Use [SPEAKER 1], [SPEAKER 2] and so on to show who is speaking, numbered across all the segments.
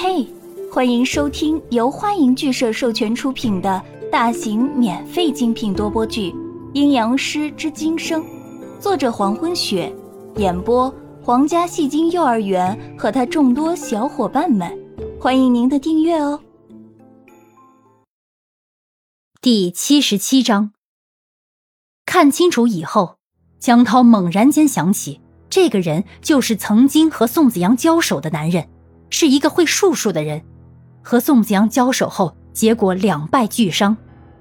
[SPEAKER 1] 嘿，欢迎收听由欢迎剧社授权出品的大型免费精品多播剧《阴阳师之今生》，作者黄昏雪，演播皇家戏精幼儿园和他众多小伙伴们，欢迎您的订阅哦。
[SPEAKER 2] 第七十七章，看清楚以后，江涛猛然间想起，这个人就是曾经和宋子阳交手的男人。是一个会术数的人，和宋子阳交手后，结果两败俱伤，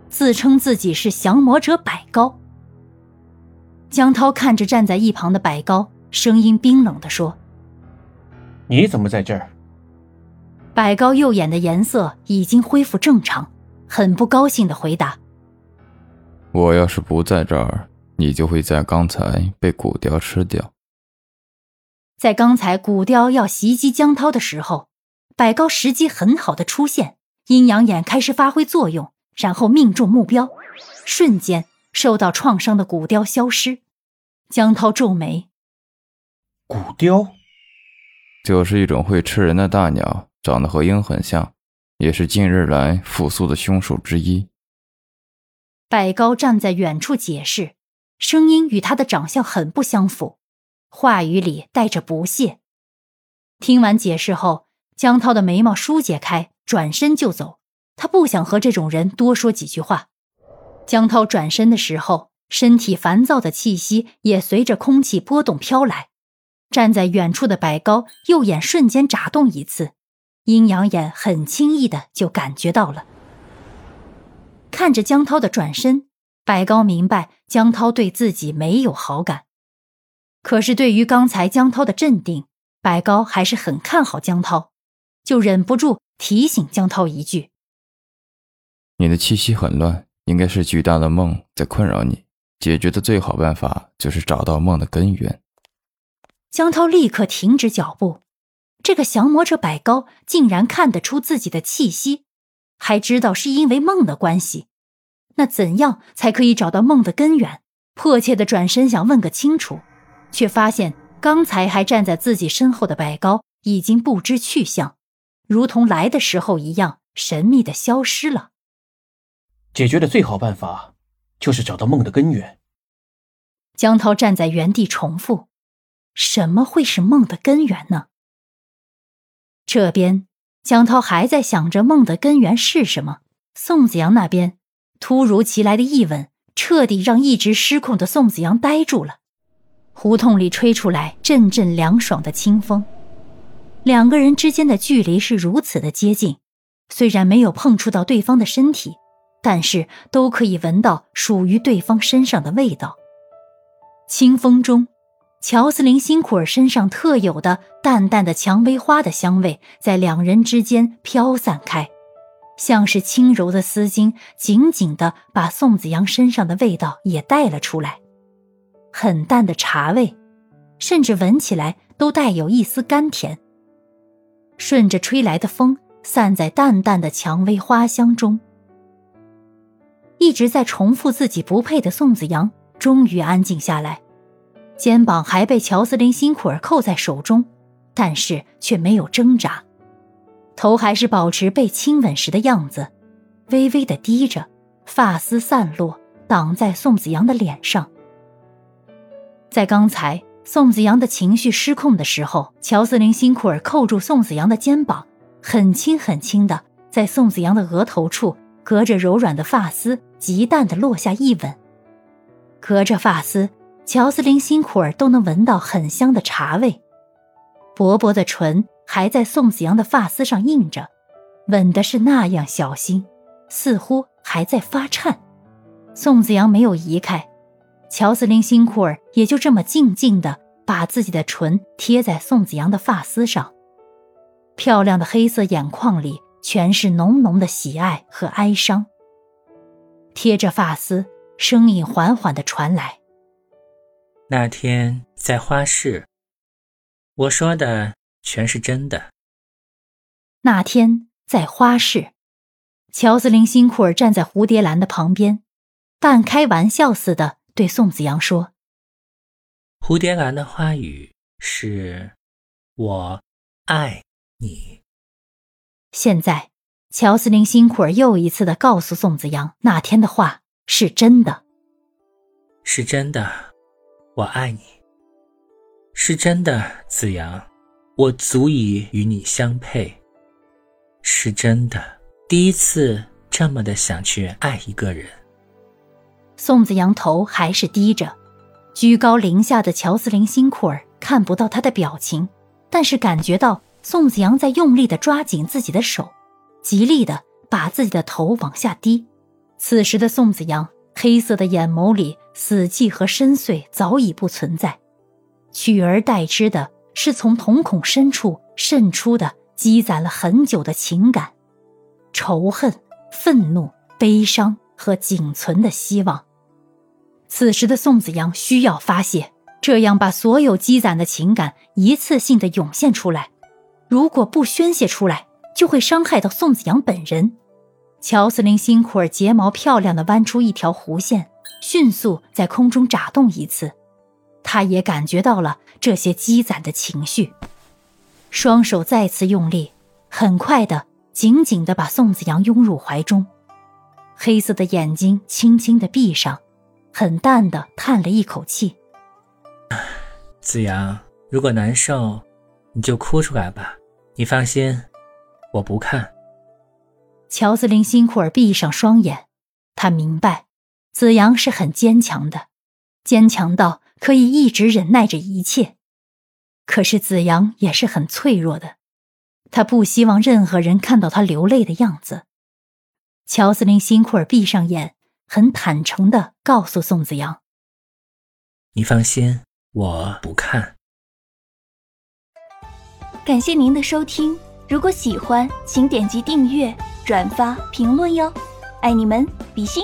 [SPEAKER 2] 自称自己是降魔者百高。江涛看着站在一旁的百高，声音冰冷的说：“
[SPEAKER 3] 你怎么在这儿？”
[SPEAKER 2] 百高右眼的颜色已经恢复正常，很不高兴的回答：“
[SPEAKER 4] 我要是不在这儿，你就会在刚才被骨雕吃掉。”
[SPEAKER 2] 在刚才古雕要袭击江涛的时候，百高时机很好的出现，阴阳眼开始发挥作用，然后命中目标，瞬间受到创伤的古雕消失。江涛皱眉：“
[SPEAKER 3] 古雕，
[SPEAKER 4] 就是一种会吃人的大鸟，长得和鹰很像，也是近日来复苏的凶手之一。”
[SPEAKER 2] 百高站在远处解释，声音与他的长相很不相符。话语里带着不屑。听完解释后，江涛的眉毛疏解开，转身就走。他不想和这种人多说几句话。江涛转身的时候，身体烦躁的气息也随着空气波动飘来。站在远处的白高右眼瞬间眨动一次，阴阳眼很轻易的就感觉到了。看着江涛的转身，白高明白江涛对自己没有好感。可是，对于刚才江涛的镇定，白高还是很看好江涛，就忍不住提醒江涛一句：“
[SPEAKER 4] 你的气息很乱，应该是巨大的梦在困扰你。解决的最好办法就是找到梦的根源。”
[SPEAKER 2] 江涛立刻停止脚步。这个降魔者百高竟然看得出自己的气息，还知道是因为梦的关系。那怎样才可以找到梦的根源？迫切的转身想问个清楚。却发现刚才还站在自己身后的白高已经不知去向，如同来的时候一样神秘的消失了。
[SPEAKER 3] 解决的最好办法就是找到梦的根源。
[SPEAKER 2] 江涛站在原地重复：“什么会是梦的根源呢？”这边江涛还在想着梦的根源是什么。宋子阳那边突如其来的一吻，彻底让一直失控的宋子阳呆住了。胡同里吹出来阵阵凉爽的清风，两个人之间的距离是如此的接近，虽然没有碰触到对方的身体，但是都可以闻到属于对方身上的味道。清风中，乔斯林辛库尔身上特有的淡淡的蔷薇花的香味在两人之间飘散开，像是轻柔的丝巾，紧紧的把宋子阳身上的味道也带了出来。很淡的茶味，甚至闻起来都带有一丝甘甜。顺着吹来的风，散在淡淡的蔷薇花香中。一直在重复自己不配的宋子阳，终于安静下来，肩膀还被乔斯林辛苦尔扣在手中，但是却没有挣扎，头还是保持被亲吻时的样子，微微的低着，发丝散落，挡在宋子阳的脸上。在刚才宋子阳的情绪失控的时候，乔斯林辛苦尔扣住宋子阳的肩膀，很轻很轻的在宋子阳的额头处，隔着柔软的发丝，极淡的落下一吻。隔着发丝，乔斯林辛苦尔都能闻到很香的茶味。薄薄的唇还在宋子阳的发丝上印着，吻的是那样小心，似乎还在发颤。宋子阳没有移开。乔斯林辛库尔也就这么静静的把自己的唇贴在宋子阳的发丝上，漂亮的黑色眼眶里全是浓浓的喜爱和哀伤。贴着发丝，声音缓缓的传来：“
[SPEAKER 5] 那天在花市，我说的全是真的。”
[SPEAKER 2] 那天在花市，乔斯林辛库尔站在蝴蝶兰的旁边，半开玩笑似的。对宋子阳说：“
[SPEAKER 5] 蝴蝶兰的花语是‘我爱你’。”
[SPEAKER 2] 现在，乔斯林辛库尔又一次的告诉宋子阳，那天的话是真的，
[SPEAKER 5] 是真的，我爱你。是真的，子阳，我足以与你相配。是真的，第一次这么的想去爱一个人。
[SPEAKER 2] 宋子阳头还是低着，居高临下的乔斯林辛库尔看不到他的表情，但是感觉到宋子阳在用力的抓紧自己的手，极力的把自己的头往下低。此时的宋子阳黑色的眼眸里死寂和深邃早已不存在。取而代之的是从瞳孔深处渗出的积攒了很久的情感，仇恨、愤怒、悲伤和仅存的希望。此时的宋子阳需要发泄，这样把所有积攒的情感一次性的涌现出来。如果不宣泄出来，就会伤害到宋子阳本人。乔斯林辛苦儿睫毛漂亮的弯出一条弧线，迅速在空中眨动一次。他也感觉到了这些积攒的情绪，双手再次用力，很快的紧紧的把宋子阳拥入怀中，黑色的眼睛轻轻的闭上，很淡的叹了一口气。
[SPEAKER 5] 子阳，如果难受，你就哭出来吧。你放心，我不看。
[SPEAKER 2] 乔斯林辛库尔闭上双眼，他明白，子阳是很坚强的，坚强到。可以一直忍耐着一切，可是子阳也是很脆弱的，他不希望任何人看到他流泪的样子。乔斯林辛库尔闭上眼，很坦诚的告诉宋子阳：“
[SPEAKER 5] 你放心，我不看。”
[SPEAKER 1] 感谢您的收听，如果喜欢，请点击订阅、转发、评论哟，爱你们，比心。